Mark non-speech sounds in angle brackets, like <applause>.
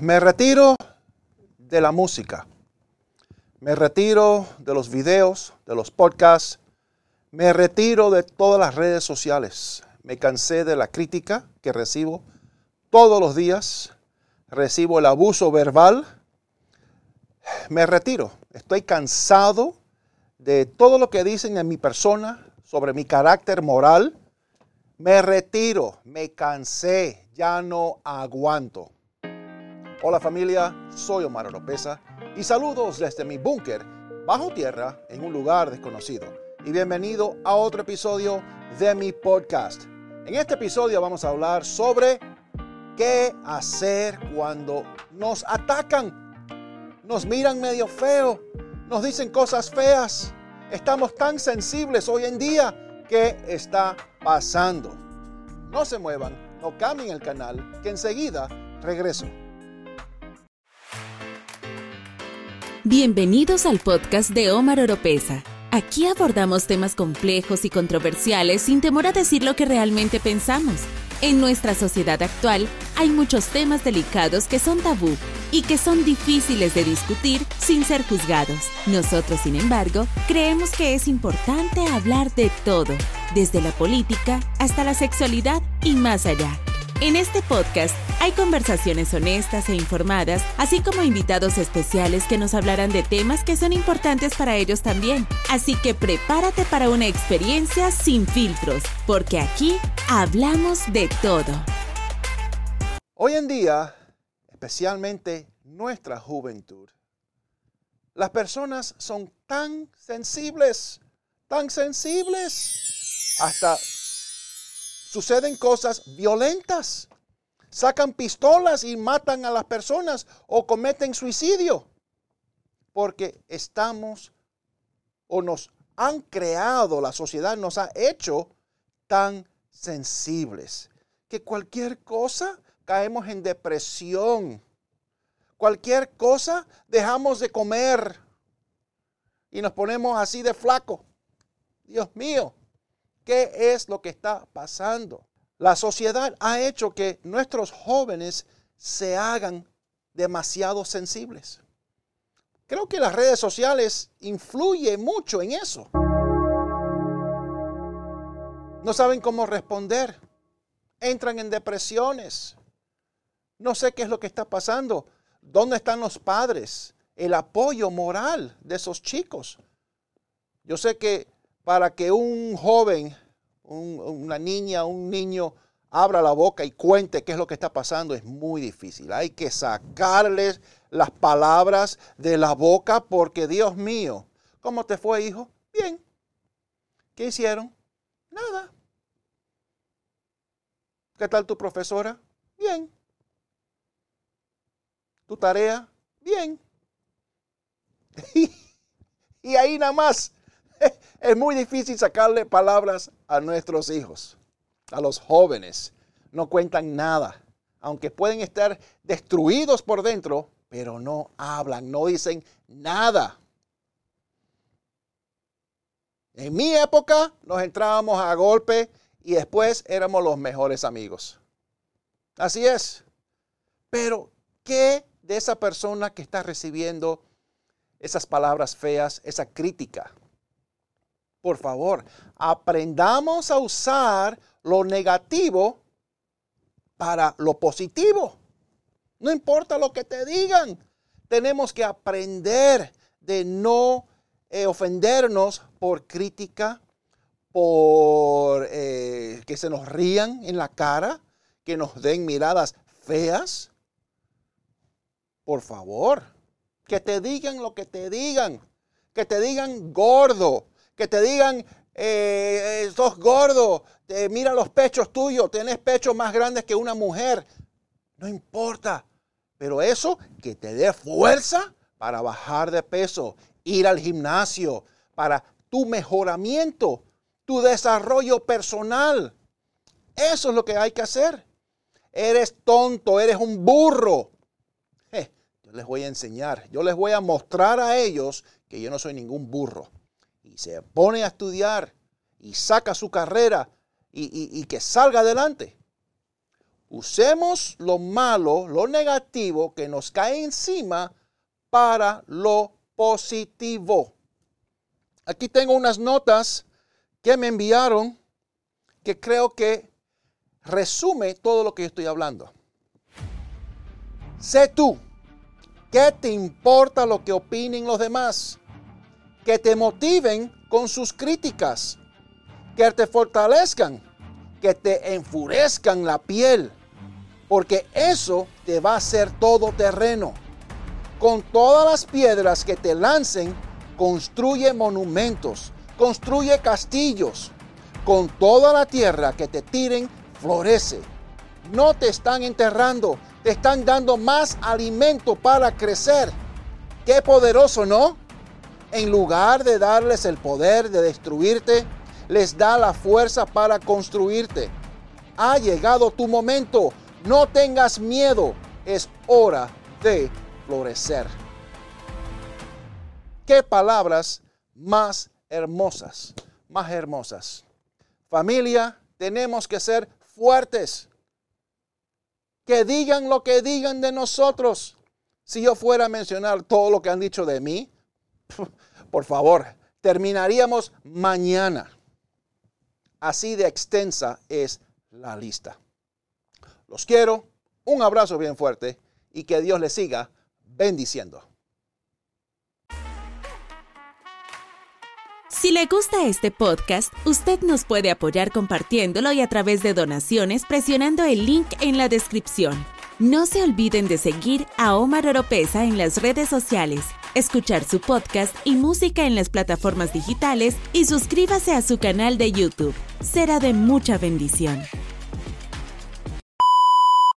Me retiro de la música. Me retiro de los videos, de los podcasts. Me retiro de todas las redes sociales. Me cansé de la crítica que recibo todos los días. Recibo el abuso verbal. Me retiro. Estoy cansado de todo lo que dicen en mi persona sobre mi carácter moral. Me retiro. Me cansé. Ya no aguanto. Hola familia, soy Omar Oropesa y saludos desde mi búnker bajo tierra en un lugar desconocido. Y bienvenido a otro episodio de mi podcast. En este episodio vamos a hablar sobre qué hacer cuando nos atacan, nos miran medio feo, nos dicen cosas feas. Estamos tan sensibles hoy en día. ¿Qué está pasando? No se muevan, no cambien el canal, que enseguida regreso. Bienvenidos al podcast de Omar Oropesa. Aquí abordamos temas complejos y controversiales sin temor a decir lo que realmente pensamos. En nuestra sociedad actual hay muchos temas delicados que son tabú y que son difíciles de discutir sin ser juzgados. Nosotros, sin embargo, creemos que es importante hablar de todo, desde la política hasta la sexualidad y más allá. En este podcast hay conversaciones honestas e informadas, así como invitados especiales que nos hablarán de temas que son importantes para ellos también. Así que prepárate para una experiencia sin filtros, porque aquí hablamos de todo. Hoy en día, especialmente nuestra juventud, las personas son tan sensibles, tan sensibles, hasta suceden cosas violentas. Sacan pistolas y matan a las personas o cometen suicidio. Porque estamos o nos han creado, la sociedad nos ha hecho tan sensibles que cualquier cosa caemos en depresión. Cualquier cosa dejamos de comer y nos ponemos así de flaco. Dios mío, ¿Qué es lo que está pasando? La sociedad ha hecho que nuestros jóvenes se hagan demasiado sensibles. Creo que las redes sociales influyen mucho en eso. No saben cómo responder. Entran en depresiones. No sé qué es lo que está pasando. ¿Dónde están los padres? El apoyo moral de esos chicos. Yo sé que para que un joven, una niña, un niño abra la boca y cuente qué es lo que está pasando es muy difícil. Hay que sacarles las palabras de la boca porque Dios mío, ¿cómo te fue hijo? Bien. ¿Qué hicieron? Nada. ¿Qué tal tu profesora? Bien. ¿Tu tarea? Bien. <laughs> y ahí nada más <laughs> es muy difícil sacarle palabras a nuestros hijos, a los jóvenes. No cuentan nada, aunque pueden estar destruidos por dentro, pero no hablan, no dicen nada. En mi época nos entrábamos a golpe y después éramos los mejores amigos. Así es. Pero, ¿qué de esa persona que está recibiendo esas palabras feas, esa crítica? Por favor, aprendamos a usar lo negativo para lo positivo. No importa lo que te digan, tenemos que aprender de no eh, ofendernos por crítica, por eh, que se nos rían en la cara, que nos den miradas feas. Por favor, que te digan lo que te digan, que te digan gordo, que te digan, eh, eh, sos gordo, mira los pechos tuyos, tenés pechos más grandes que una mujer. No importa, pero eso que te dé fuerza para bajar de peso, ir al gimnasio, para tu mejoramiento, tu desarrollo personal. Eso es lo que hay que hacer. Eres tonto, eres un burro. yo les voy a enseñar, yo les voy a mostrar a ellos que yo no soy ningún burro y se pone a estudiar y saca su carrera y, que salga adelante. usemos lo malo, lo negativo que nos cae encima para lo positivo. Aquí tengo unas notas que me enviaron que creo que resume todo lo que yo estoy hablando. Sé tú, ¿qué te importa lo que opinen los demás? Que te motiven con sus críticas, que te fortalezcan, que te enfurezcan la piel, porque eso te va a hacer todo terreno. Con todas las piedras que te lancen, construye monumentos, construye castillos. Con toda la tierra que te tiren, florece. No te están enterrando, te están dando más alimento para crecer. Qué poderoso, ¿no? En lugar de darles el poder de destruirte, les da la fuerza para construirte. Ha llegado tu momento. No tengas miedo. Es hora de florecer. Qué palabras más hermosas, más hermosas. Familia, tenemos que ser fuertes. Que digan lo que digan de nosotros. Si yo fuera a mencionar todo lo que han dicho de mí, <laughs> por favor, terminaríamos mañana. Así de extensa es la lista. Los quiero, un abrazo bien fuerte y que Dios les siga bendiciendo. Si le gusta este podcast, usted nos puede apoyar compartiéndolo y a través de donaciones presionando el link en la descripción. No se olviden de seguir a Omar Oropesa en las redes sociales, escuchar su podcast y música en las plataformas digitales y suscríbase a su canal de YouTube. Será de mucha bendición.